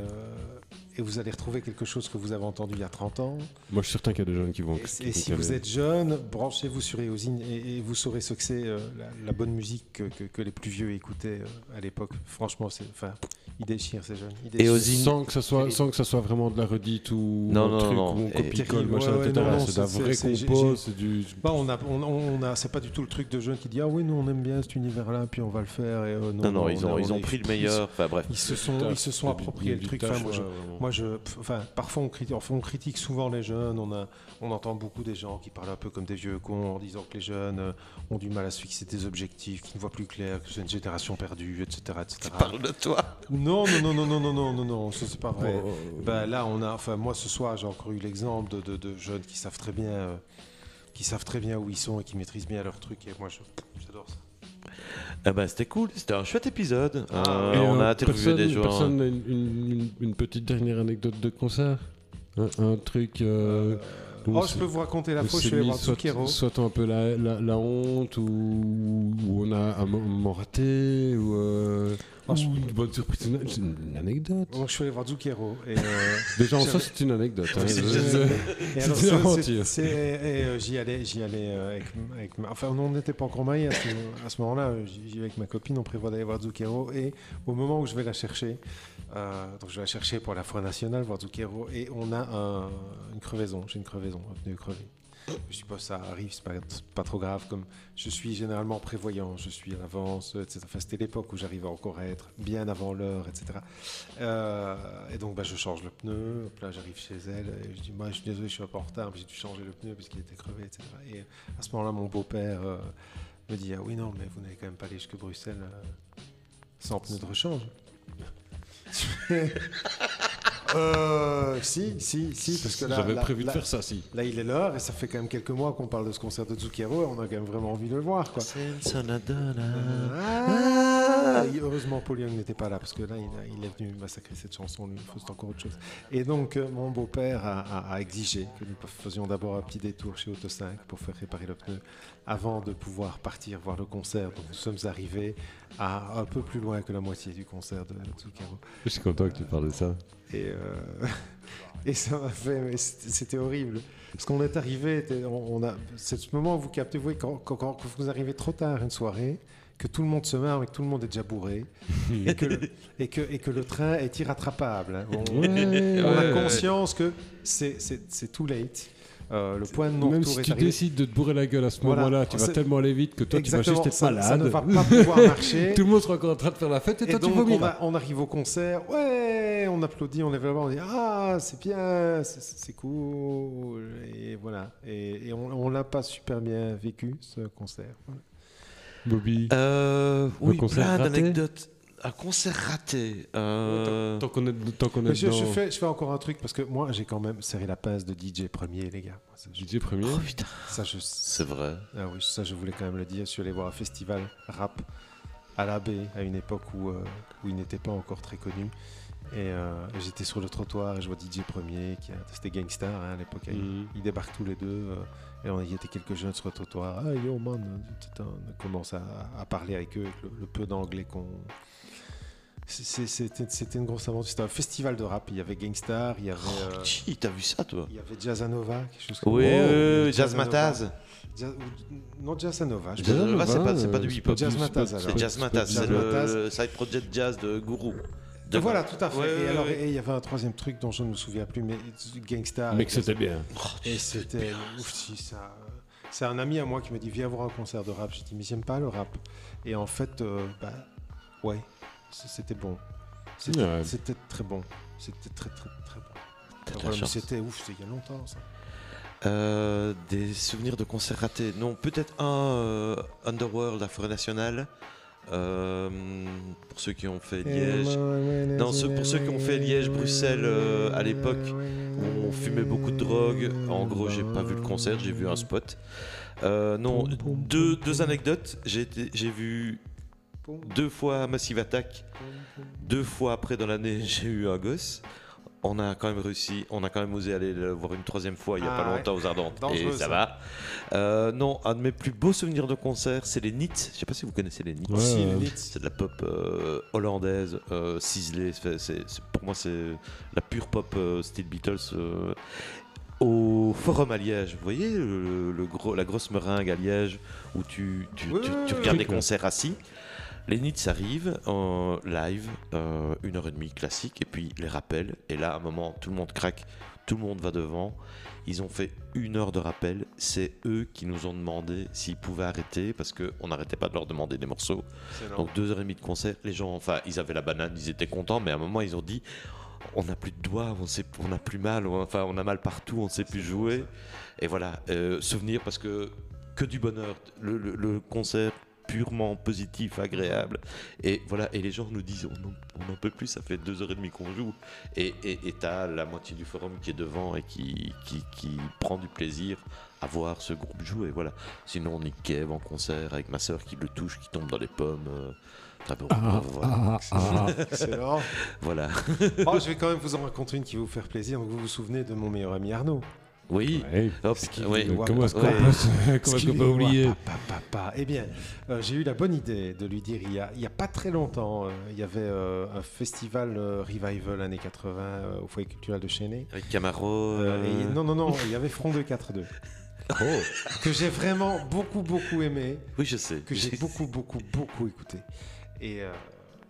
et vous allez retrouver quelque chose que vous avez entendu il y a 30 ans. Moi, je suis certain qu'il y a des jeunes qui vont. Et, qui et si vous êtes jeune, branchez-vous sur Eosine et, et vous saurez ce que c'est euh, la, la bonne musique que, que- que les plus vieux écoutaient euh, à l'époque. Franchement, c'est, enfin, ils déchirent ces jeunes. Ils déchirent. Eosine- sans que ça soit, sans que ça soit vraiment de la redite ou Non, un non, truc non, où on et- copie-colle, Ouais, machin, ouais, non, non, c'est de la c'est- vraie c'est- j'ai- compo, c'est du. Bah, on a, on, on a, c'est pas du tout le truc de jeunes qui dit ah oui nous on aime bien cet univers-là puis on va le faire. Et, euh, Non, non, ils ont, ils on ont pris le meilleur. Enfin bref. Ils se sont, ils se sont appropriés le truc moi, je, enfin, parfois on critique, enfin, on critique souvent les jeunes. On, a, on entend beaucoup des gens qui parlent un peu comme des vieux cons en disant que les jeunes euh, ont du mal à se fixer des objectifs, qu'ils ne voient plus clair, que c'est une génération perdue, etc., etc. Tu parles de toi Non, non, non, non, non, non, non, non, c'est pas vrai. Oh, ben, là, on a, enfin, moi, ce soir, j'ai encore eu l'exemple de, de, de, jeunes qui savent très bien, euh, qui savent très bien où ils sont et qui maîtrisent bien leur truc. Et moi, j'adore ça. Eh ben, c'était cool. C'était un chouette épisode. Ah, Euh, Et, on euh, a interviewé personne, des gens. Personne n'a une, une- une- une petite dernière anecdote de concert un, un truc. euh, oh, je peux vous raconter la fois où je suis allé voir soit, Zucchero. soit un peu la, la, la honte ou, ou on a un moment raté ou, euh, Oh, je- une bonne surprise. C'est une, une anecdote. Donc, je suis allé voir Zucchero. Et, euh, Déjà, en ça, j'avais- c'est une anecdote. hein. C'est- euh, j'y allais, j'y allais euh, avec, avec ma- enfin on n'était pas encore mariés à ce, moment-là. euh, J'y j'y vais avec ma copine, on prévoit d'aller voir Zucchero et au moment où je vais la chercher, euh, donc je vais la chercher pour la Foire nationale voir Zucchero et on a un- une crevaison. J'ai une crevaison, un pneu crevé. Je dis pas ça arrive, c'est pas, pas trop grave. Comme je suis généralement prévoyant, je suis à l'avance, etc. Enfin, c'était l'époque où j'arrivais encore à être bien avant l'heure, etc. Euh, et donc, bah, je change le pneu. Là, j'arrive chez elle et je dis, moi, je suis désolé, je suis un peu en retard, j'ai dû changer le pneu puisqu'il était crevé, etc. Et à ce moment-là, mon beau-père euh, me dit, ah oui, non, mais vous n'allez quand même pas aller jusque Bruxelles euh, sans pneu de rechange. euh, si, si, si, parce que là, J'avais là- prévu de faire ça, si. Là, il est l'heure et ça fait quand même quelques mois qu'on parle de ce concert de Zucchero et on a quand même vraiment envie de le voir. Quoi. Ah, heureusement, Paul Young n'était pas là parce que là, il, a- il est venu massacrer cette chanson. Lui, il faut encore autre chose. Et donc, euh, mon beau-père a, a- a exigé que nous faisions d'abord un petit détour chez Auto 5 pour faire réparer le pneu avant de pouvoir partir voir le concert. Donc, nous sommes arrivés à un peu plus loin que la moitié du concert de Zucchero. Je suis content que tu parles de ça. Et, euh, et ça m'a fait, c'était horrible. Parce qu'on est arrivé, on, a, c'est ce moment où vous captez, vous voyez, quand, quand- quand vous arrivez trop tard une soirée, que tout le monde se marre, mais que tout le monde est déjà bourré, et, que le, et, que, et que le train est irrattrapable. hein. On, Ouais, on a ouais, conscience que c'est c'est- c'est too late. Euh, le point de Même non-retour si tu arrivé. décides de te bourrer la gueule à ce Voilà. moment-là, tu vas tellement aller vite que toi, tu vas juste être ça, malade. ça ne va pas pouvoir marcher. Tout le monde sera encore en train de faire la fête et, Et toi, tu donc, vomis. on, a- on arrive au concert, ouais, on applaudit, on lève la main, on dit ah, c'est bien, c'est- cool, et voilà. Et, et on, on l'a pas super bien vécu ce concert. Bobby, Euh, oui, concert plein raté d'anecdotes. Un concert raté. Euh, tant qu'on est, tant qu'on est je, je fais, je fais encore un truc parce que moi j'ai quand même serré la pince de DJ premier, les gars. Moi, ça, je, DJ premier. Oh putain, ça, je, c'est vrai. ah oui, ça, je voulais quand même le dire. Je suis allé voir un festival rap à la baie à une époque où, euh, où il n'était pas encore très connu. Et euh, j'étais sur le trottoir et je vois DJ Premier, qui a- c'était Gangstar hein, à l'époque. Ils, Mhm. ils débarquent tous les deux. euh, et on y était quelques jeunes sur le trottoir. Ah yo man, on commence à, à parler avec eux, avec le, le peu d'anglais qu'on. C'est- C'était c'était une grosse aventure. C'était un festival de rap. Il y avait Gangstar, il y avait, Oh, euh, t'as vu ça, toi? il y avait Jazzanova, quelque chose comme Oui, Oh, oui, oui, Jazz. Mataz. Jazz- non, Jazzanova. je Jazz pense. Nova, c'est pas- c'est pas du hip-hop. c'est Jazz Mataz, c'est alors. Jazz Mataz, le side project jazz de Guru. Voilà, tout à fait. Ouais, et ouais, alors, ouais. et il y avait un troisième truc dont je ne me souviens plus, mais Gangstar. Mais que c'était bien. Et c'était ouf, si, ça. C'est un ami à moi qui m'a dit viens voir un concert de rap. J'ai dit mais j'aime pas le rap. Et en fait, euh, bah ouais, c'était bon. C'était très bon. C'était très très très bon. Voilà, c'était ouf, c'était il y a longtemps ça. Euh, des souvenirs de concerts ratés. Non, peut-être un euh, Underworld à Forêt Nationale. Euh, pour ceux qui ont fait Liège. Non, ceux- pour ceux qui ont fait Liège-Bruxelles, euh, à l'époque, où on fumait beaucoup de drogue. En gros, j'ai pas vu le concert, j'ai vu un spot. Euh, non, deux, deux anecdotes. J'ai vu deux fois Massive Attack. Deux fois après dans l'année, j'ai eu un gosse. On a quand même réussi, on a quand même osé aller le voir une troisième fois il y a Ah pas ouais. longtemps aux Ardentes. Dangereux, et ça, ça. va. Euh, non, un de mes plus beaux souvenirs de concert, c'est les Nits. Je sais pas si vous connaissez les Nits. Ouais, Si, Nits. C'est de la pop euh, hollandaise, euh, ciselée. Pour moi, c'est la pure pop euh, style Beatles. euh, au Forum à Liège, vous voyez le, le gros, la grosse meringue à Liège où tu, tu, Oui, tu- oui, tu oui, regardes oui. des concerts assis. Les Nits arrivent en live, euh, une heure et demie classique, et puis les rappels. Et là, à un moment, tout le monde craque, tout le monde va devant. Ils ont fait une heure de rappel. C'est eux qui nous ont demandé s'ils pouvaient arrêter parce qu'on n'arrêtait pas de leur demander des morceaux. Donc deux heures et demie de concert, les gens, enfin, ils avaient la banane, ils étaient contents, mais à un moment, ils ont dit, on n'a plus de doigts, on sait, on a plus mal, on- enfin, on a mal partout, on ne sait plus jouer. Et voilà, euh, souvenir parce que que du bonheur, le, le- le concert purement positif, agréable. Et voilà, et les gens nous disent, on n'en- on n'en peut plus, ça fait deux heures et demie qu'on joue. Et et- et t'as la moitié du forum qui est devant et qui, qui, qui prend du plaisir à voir ce groupe jouer. Voilà. Sinon, Nick Cave en concert avec ma soeur qui le touche, qui tombe dans les pommes. euh. Ah, voilà. ah, ah. Excellent. Voilà. Oh, je vais quand même vous en raconter une qui va vous faire plaisir. Donc, vous vous souvenez de mon meilleur ami Arnaud? Oui. Ouais. Oh, voir- Comment est-ce qu'on Ouais. peut, comment est-ce qu'on peut oublier voir, pa, pa, pa. Eh bien, euh, j'ai eu la bonne idée de lui dire il y a, il y a pas très longtemps, euh, il y avait euh, un festival euh, revival années 80 euh, au foyer culturel de Chénet. Avec Camaro. Euh, euh, et- non, non, non, il y avait Front 242. que j'ai vraiment beaucoup, beaucoup aimé, Oui, je sais. que j'ai beaucoup, beaucoup, beaucoup écouté. Et, euh,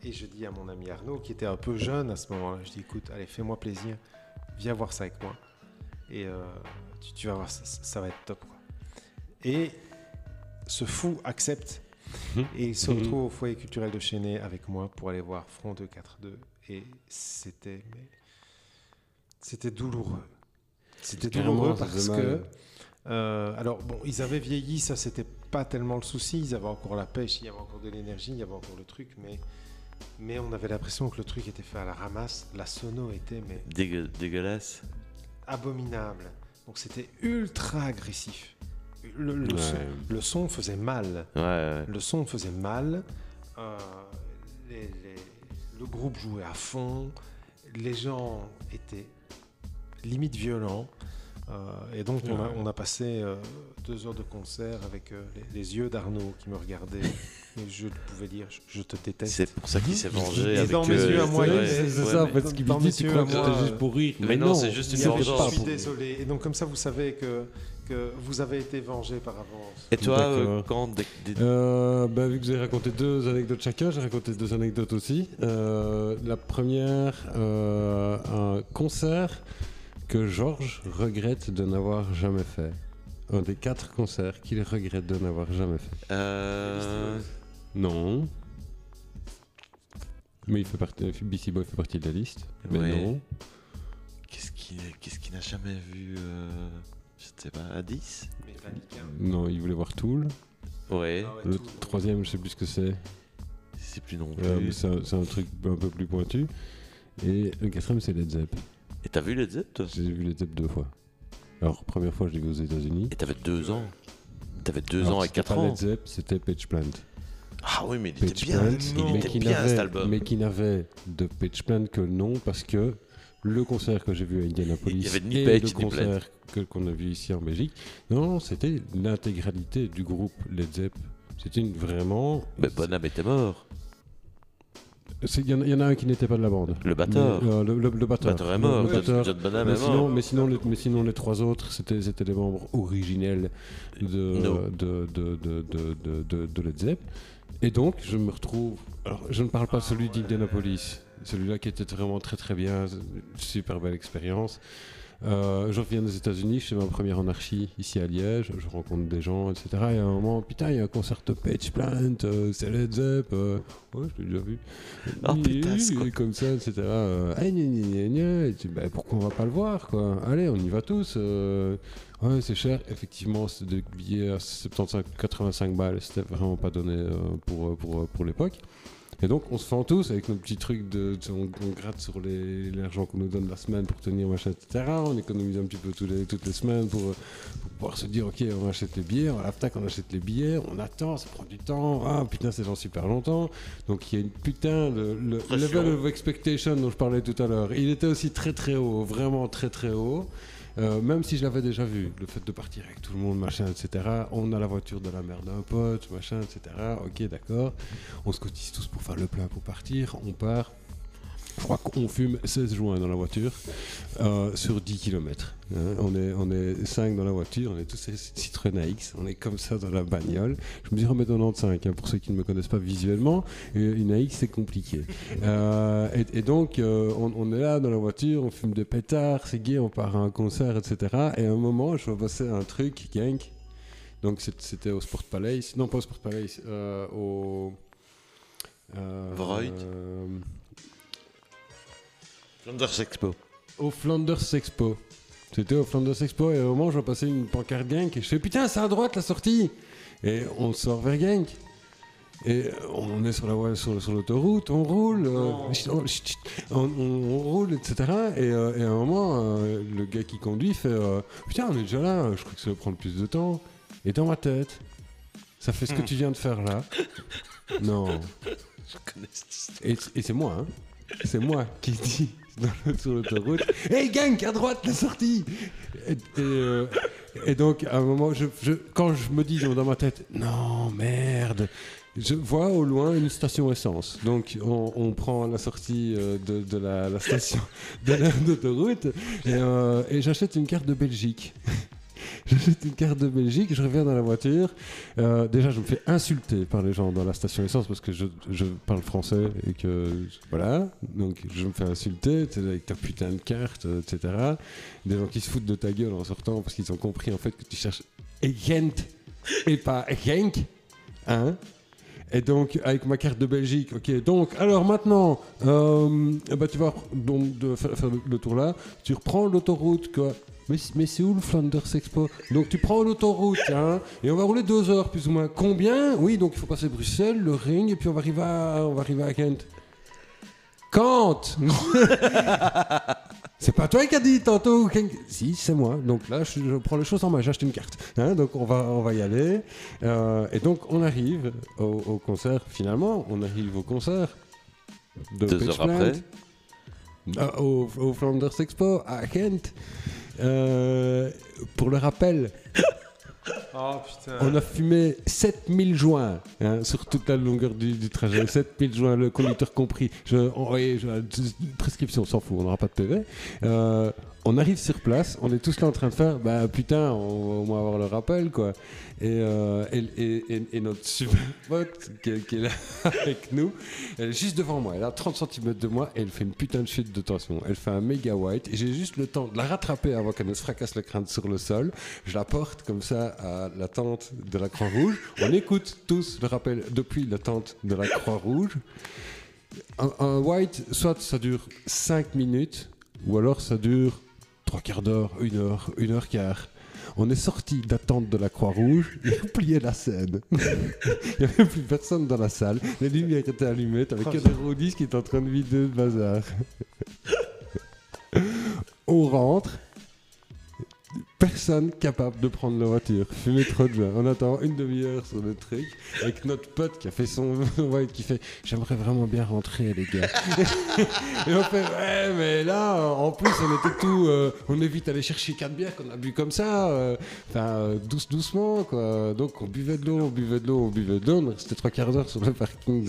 et je dis à mon ami Arnaud, qui était un peu jeune à ce moment-là, je dis écoute, allez, fais-moi plaisir, viens voir ça avec moi. Et euh, tu, tu vas voir, ça, ça va être top. Quoi. Et ce fou accepte et il se retrouve au foyer culturel de Chénet avec moi pour aller voir Front 242. Et c'était c'était douloureux. C'était douloureux parce que euh, alors bon, ils avaient vieilli, ça c'était pas tellement le souci. Ils avaient encore la pêche, il y avait encore de l'énergie, il y avait encore le truc, mais mais on avait l'impression que le truc était fait à la ramasse. La sono était mais Dégue- dégueulasse. Abominable. Donc c'était ultra agressif. Le, le Ouais. son, le son faisait mal. Ouais. Le son faisait mal. Euh, les- les- le groupe jouait à fond. Les gens étaient limite violents. Euh, et donc on, a, Ouais. on a passé euh, deux heures de concert avec les, les yeux d'Arnaud qui me regardaient. et je pouvais dire, je, te déteste. C'est pour ça qu'il s'est vengé Et avec dans mes euh, yeux à moi, C'est ça, en mais- fait, ce qu'il me dit, mes tu yeux crois à que c'était juste pour rire. mais non, c'est juste une vengeance. Je suis désolé. Et donc comme ça, vous savez que, que vous avez été vengé par avance. Et toi, euh, quand des- des- Euh, bah, vu que j'ai raconté deux anecdotes chacun, j'ai raconté deux anecdotes aussi. Euh, la première, euh, un concert que Georges regrette de n'avoir jamais fait. Un des quatre concerts qu'il regrette de n'avoir jamais fait. Euh, Non. Mais il fait partie, BC Boy fait partie de la liste. Mais Ouais. non. qu'est-ce qu'il qu'est-ce qu'il n'a jamais vu euh, Je sais pas, à 10 Non, il voulait voir Tool. Ouais, Ah ouais, Le troisième, je sais plus ce que c'est. je sais plus non Euh, mais plus. c'est un, c'est un truc un peu plus pointu. Et le quatrième, c'est Led Zepp. Et t'as vu les Zepp, toi? J'ai vu Led Zepp deux fois. Alors, première fois, je l'ai vu aux États-Unis. Et t'avais deux ans T'avais deux Alors, ans et c'était quatre pas ans Led Zepp, c'était Pitch Plant. Ah oui, mais il était bien, Plant, il mais était qui bien n'avait- cet album. Mais qui n'avait de Pitch Plant que le nom parce que le concert que j'ai vu à Indianapolis Il y avait ni et Page le ni concert qu'on a vu ici en Belgique, non, c'était l'intégralité du groupe Led Zepp. C'était vraiment. Mais Bonham était mort. Il y, en a- il y en a un qui n'était pas de la bande. Le batteur. Mais, euh, le, le- le batteur. Le batteur est mort, batteur. John Bonham mais, est sinon, mort. mais, sinon, les, mais sinon, les trois autres, c'était les membres originels de, No. de Led Zepp. Et donc, je me retrouve. Alors, je ne parle pas de celui d'Indianapolis, celui-là qui était vraiment très très bien, super belle expérience. Euh, je reviens des États-Unis, je fais ma première anarchie ici à Liège, je rencontre des gens, etc. Et à un moment, putain, il y a un concert de Page Plant, euh, c'est Led Zepp, euh, ouais, je l'ai déjà vu. Oh, putain, comme ça, etc. Euh, ah, gna, gna, gna. Et tu bah, pourquoi on va pas le voir, quoi? Allez, on y va tous. euh. Ouais, c'est cher. Effectivement, c'est des billets à 75-85 balles. C'était vraiment pas donné euh, pour, euh, pour, euh, pour l'époque. Et donc, on se fend tous avec nos petits trucs de. on, on gratte sur l'argent qu'on nous donne la semaine pour tenir, machin, etc. On économise un petit peu tous les, toutes les semaines pour, pour pouvoir se dire, ok, on achète les billets. Voilà, tac, on achète les billets. On attend, ça prend du temps. Ah, putain, c'est dans super longtemps. Donc, il y a une putain de. Le level of expectation dont je parlais tout à l'heure, il était aussi très très haut, vraiment très très haut. Euh, même si je l'avais déjà vu, le fait de partir avec tout le monde, machin, etc. On a la voiture de la mère d'un pote, machin, etc. Ok, d'accord. On se cotise tous pour faire le plein pour partir. On part. Qu'on fume 16 joints dans la voiture euh, sur 10 km. on, est, on est 5 dans la voiture, on est tous Citroën AX, on est comme ça dans la bagnole. Je me dis remettre 95 hein, pour ceux qui ne me connaissent pas visuellement. Et une AX c'est compliqué. Euh, et, et donc euh, on, on est là dans la voiture, on fume des pétards, c'est gay, on part à un concert, etc. Et à un moment je vois passer un truc, gang. Donc c'était au Sport Palace, non pas au Sport Palace, euh, au... euh, Vroid. Flanders Expo. au Flanders Expo. C'était au Flanders Expo et au moment je vois passer une pancarte Genk et je fais putain c'est à droite la sortie et on sort vers Genk et on est sur la voie sur, sur l'autoroute on roule euh, on, on- on roule etc et, euh, et à un moment euh, le gars qui conduit fait euh, putain on est déjà là je crois que ça va prendre plus de temps et dans ma tête ça fait ce que tu viens de faire là non Je connais cette histoire. et, et c'est moi, hein. C'est moi qui dis sur l'autoroute Hey gang, à droite la sortie et, euh, donc à un moment, quand je me dis dans ma tête Non, merde je vois au loin une station essence. Donc on, prend la sortie euh, de, la, station de et, euh, et j'achète une carte de Belgique. J'achète une carte de Belgique, je reviens dans la voiture. Euh, déjà, je me fais insulter par les gens dans la station essence parce que je, parle français et que. Voilà. Donc, je me fais insulter avec ta putain de carte, etc. Des gens qui se foutent de ta gueule en sortant parce qu'ils ont compris en fait que tu cherches Gent et pas Genk. Hein et donc, avec ma carte de Belgique, ok. Donc, alors maintenant, euh, ben, tu vas donc faire, faire le, tour là. Tu reprends l'autoroute. Mais, mais c'est où le Flanders Expo? Donc, tu prends l'autoroute, hein, et on va rouler deux heures plus ou moins. Combien? Oui, donc il faut passer Bruxelles, le Ring, et puis on va arriver à, on va arriver à Kent. Kant C'est pas toi qui as dit tantôt Ken- Si, c'est moi. Donc là, je, je prends les choses en main, j'achète une carte. Hein, donc on va, on va y aller. Euh, et donc on arrive au, au concert. Finalement, on arrive au concert. De Deux Pitch heures Plant, après. euh, au, au Flanders Expo à Kent. Euh, pour le rappel, Oh on a fumé 7000 joints hein, sur toute la longueur du, du trajet. 7000 joints, le conducteur compris. Je, on, oui, je- prescription, on s'en fout, on n'aura pas de PV. Euh, on arrive sur place, on est tous là en train de faire, bah putain, on va au moins avoir le rappel quoi. Et, euh, notre super pote qui, est- qui est là avec nous, elle est juste devant moi, elle a 30 cm de moi et elle fait une putain de chute de tension. Elle fait un méga white et j'ai juste le temps de la rattraper avant qu'elle ne se fracasse le crâne sur le sol. Je la porte comme ça à la tente de la Croix-Rouge. On écoute tous le rappel depuis la tente de la Croix-Rouge. Un, un white, soit ça dure 5 minutes, ou alors ça dure 3 quarts d'heure, 1 heure, 1 heure quart. On est sorti d'attente de la Croix-Rouge et oublié la scène. Il n'y avait plus personne dans la salle. Les lumières étaient allumées, t'avais que des rodistes qui étaient en train de vider le bazar. On rentre. Personne capable de prendre la voiture. Fumer trop de joint. On attend une demi-heure sur le truc avec notre pote qui a fait son white qui fait J'aimerais vraiment bien rentrer, les gars. Et on fait Ouais, mais là, en plus, on était tout. euh, on est vite allé chercher quatre bières qu'on a bu comme ça. euh, Enfin, euh, douce, doucement, quoi. Donc, on buvait de l'eau, on buvait de l'eau, on buvait de l'eau. On est resté trois quarts d'heure sur le parking.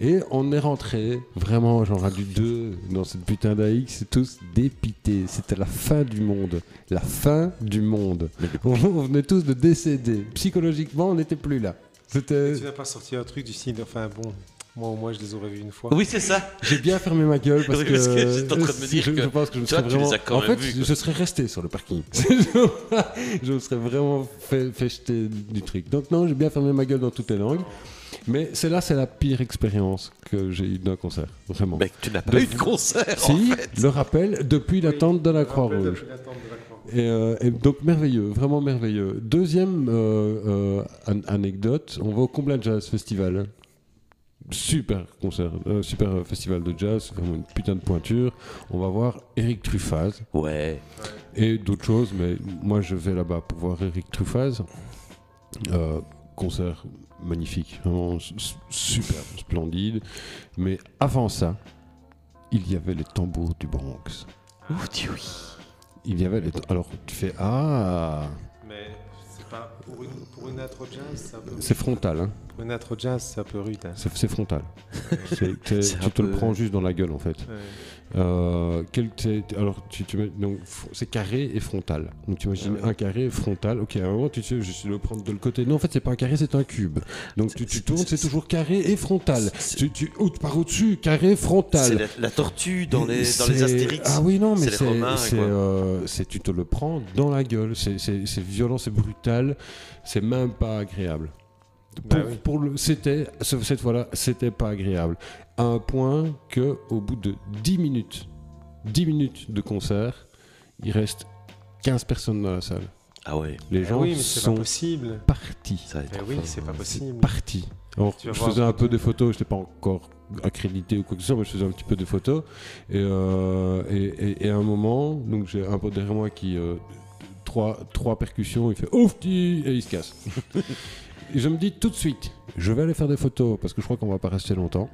Et on est rentré, vraiment, genre à du 2 dans cette putain d'AX, tous dépités. C'était la fin du monde. La fin du monde. On, on venait tous de décéder. Psychologiquement, on n'était plus là. C'était. Tu n'as pas sorti un truc du style, enfin bon, Moi, au moins, je les aurais vus une fois. Oui, c'est ça. J'ai bien fermé ma gueule parce Oui, que, parce que j'étais en train de me dire je, que je pense que je me serais vraiment. en fait, je serais resté sur le parking. je me serais vraiment fait, fait jeter du truc. Donc non, j'ai bien fermé ma gueule dans toutes les langues. Mais celle-là, c'est la pire expérience que j'ai eue d'un concert, vraiment. Mais tu n'as pas De- eu de concert, en si, fait. le rappel depuis l'attente de la Je me rappelle Croix-Rouge. depuis l'attente de la Croix-Rouge. Et, euh, et donc merveilleux, vraiment merveilleux. Deuxième euh, euh, an- anecdote, on va au Combla Jazz Festival. Super concert, euh, super festival de jazz, vraiment une putain de pointure. On va voir Eric Truffaz Ouais. et d'autres choses, mais moi je vais là-bas pour voir Eric Truffaz. Euh, concert magnifique, vraiment super, splendide. Mais avant ça, il y avait les tambours du Bronx. Oh, Dieu, oui. Il y avait. Alors tu fais Ah Mais c'est pas pour une, pour une intro jazz, c'est un peu C'est frontal, hein. Pour une intro jazz, c'est un peu rude. hein. C'est frontal. Tu te le prends juste dans la gueule en fait. Ouais. Euh, quel- c'est- alors tu, tu donc c'est carré et frontal. Donc tu imagines Ah ouais. un carré frontal. Ok, à un moment tu sais, je suis le prendre de le côté. Non, en fait c'est pas un carré, c'est un cube. Donc tu, tu C'est- tournes, c'est- c'est toujours carré et frontal. C'est- Tu, tu au- par au-dessus, carré, C'est frontal. la, la tortue dans les, dans C'est- les Astérix. Ah oui, non, mais C'est c'est. C'est, euh, c'est- tu te le prends dans la gueule. C'est, c'est- c'est violent, c'est brutal. C'est même pas agréable. Bah Pour, oui. pour le, c'était, ce- cette fois-là, c'était pas agréable. À un point que, au bout de 10 minutes, 10 minutes de concert, il reste 15 personnes dans la salle. Ah ouais, Les Eh gens oui, mais c'est pas sont possible. partis. ça va être Eh oui, c'est pas possible. Partis. Alors, je faisais un peu des photos, je n'étais pas encore accrédité ou quoi que ce soit, mais je faisais un petit peu des photos. Et, euh, et, et- et à un moment, donc j'ai un pote derrière moi qui. euh, trois, trois percussions, il fait ouf, et il se casse. et je me dis tout de suite, je vais aller faire des photos parce que je crois qu'on va pas rester longtemps.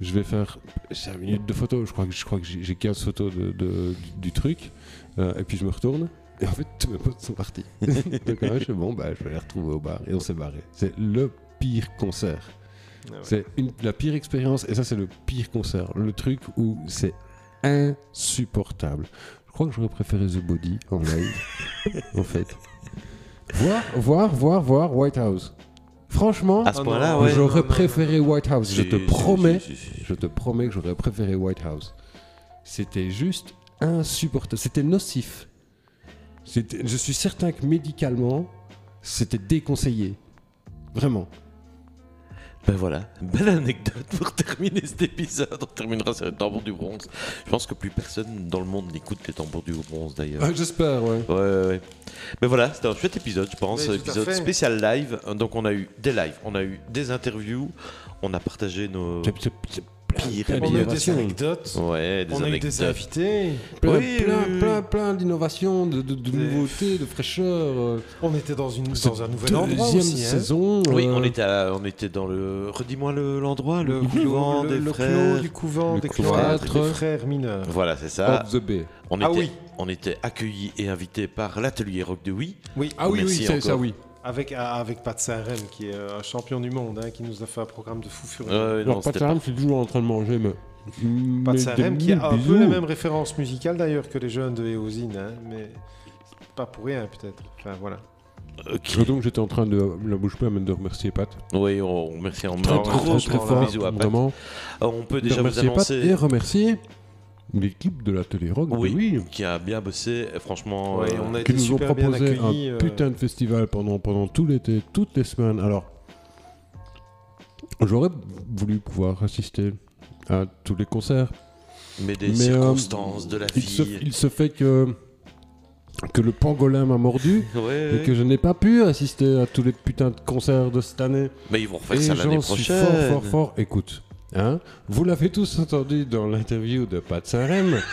Je vais faire 5 minutes de photos, je crois que, je crois que j'ai j'ai 15 photos de, de- du, du truc. Euh, et puis je me retourne. Et en fait, tous mes potes sont partis. Donc, ouais, je fais bon, bah, je vais les retrouver au bar. Et on s'est barré. C'est le pire concert. Ah ouais. C'est la pire expérience, et ça c'est le pire concert. Le truc où c'est insupportable. Je crois que j'aurais préféré The Body en live, en fait. Voir, voir, voir, voir White House. Franchement, À ce Oh point-là, non, ouais. j'aurais non, préféré White House. Je te promets, si, si, si. je te promets que j'aurais préféré White House. C'était juste insupportable. C'était nocif. Je suis certain que médicalement, c'était déconseillé. Vraiment. Ben voilà, belle anecdote pour terminer cet épisode. On terminera sur les tambours du bronze. Je pense que plus personne dans le monde n'écoute les tambours du bronze d'ailleurs. Ah, J'espère, ouais. Ouais, ouais, ouais. Mais voilà, c'était un chouette épisode, je pense. Oui, épisode spécial live. Donc, on a eu des lives, on a eu des interviews, on a partagé nos. C'est- c'est- c'est plein- Pire On a eu des anecdotes. Ouais, des On a eu anecdotes. des invités. Plein, Oui, plein, oui, plein, plein d'innovations, de, de- de Des- nouveautés, de fraîcheur. euh, On était dans, une, dans un nouvel endroit deuxième aussi. hein. saison. Oui, euh, on était, à- on était dans le. Redis-moi le- l'endroit, le, Le, couvent clos, des le, le frères. clos du couvent Le des cloître. cloîtres des frères mineurs. Voilà, c'est ça. of the Bay. On Ah était, oui. on était accueillis et invités par l'atelier Rock de Oui. Oui, Ah oui, oui, c'est ça, oui. Avec, avec Pat Saint-Rem, qui est euh, un champion du monde, hein, qui nous a fait un programme de fou furieux. Ouais, non, de je suis toujours en train de manger, mais. Pat mais Saint-Rem, des qui a un peu les mêmes références musicales d'ailleurs que les jeunes de Eosine, hein, mais pas pour rien peut-être. Enfin voilà. Ok. Et Donc j'étais en train de la bouche pleine de remercier Pat. Oui, on, remercie en Très, un très, gros, très, très gros fort, à Pat. vraiment. Alors, on peut déjà vous remercier Pat annoncer et remercier l'équipe de l'atelier rock. Oui. oui. qui a bien bossé. Franchement, Ouais, euh, on a qui été nous ont bien proposé accueillis. un euh, putain de festival pendant, pendant tout l'été, toutes les semaines. Alors, j'aurais voulu pouvoir assister à tous les concerts. mais des Mais, circonstances euh, de la Il se, vie. il se fait que, que le pangolin m'a mordu Ouais, et que je n'ai pas pu assister à tous les putains de concerts de cette année. Mais ils vont refaire Et ça l'année j'en suis prochaine. fort, fort, fort. Écoute, hein, vous l'avez tous entendu dans l'interview de Pat Saint-Rem.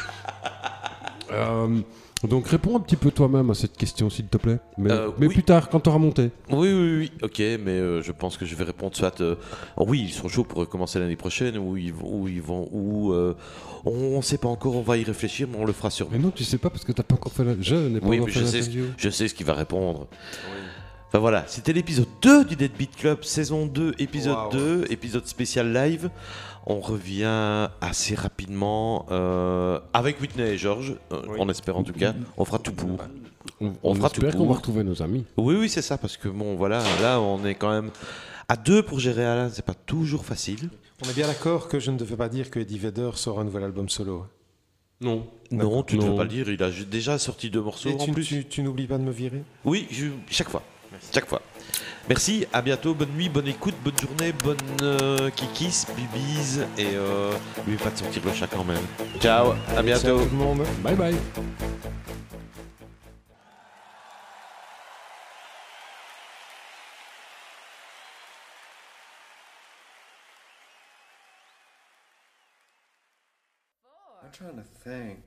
Euh, donc réponds un petit peu toi-même à cette question, s'il te plaît. Mais, Euh, mais oui. plus tard, quand tu auras monté. Oui, oui, oui, ok, mais euh, je pense que je vais répondre soit. euh, oui, ils sont chauds pour recommencer l'année prochaine, ou ils vont. Ou ils vont ou, euh, on ne sait pas encore, on va y réfléchir, mais on le fera sûrement. Mais non, tu sais pas parce que t'as pas encore fait la... Je n'ai pas Oui, encore mais fait je sais, l'interview. je sais ce qu'il va répondre. Enfin voilà, c'était l'épisode 2 du Dead Beat Club, saison 2, épisode Waouh. 2, épisode spécial live. On revient assez rapidement euh, avec Whitney et George, euh, Oui. on espère en tout cas. On fera tout pour. On, On on fera tout espère qu'on pour. va retrouver nos amis. Oui, oui, c'est ça, parce que bon, voilà, là, on est quand même à deux pour gérer Alain, c'est pas toujours facile. On est bien d'accord que je ne devais pas dire que Eddie Vedder sort un nouvel album solo. Non. Non, tu ne peux Non. pas le dire, il a déjà sorti deux morceaux Et en tu, plus. tu- tu n'oublies pas de me virer? Oui, je- chaque fois. Chaque fois. Merci, à bientôt, bonne nuit, bonne écoute, bonne journée, bonne euh, kikis, bibise et euh, n'oubliez pas de sortir le chat quand même. Ciao, à bientôt. tout le monde. Bye bye. I'm trying to think.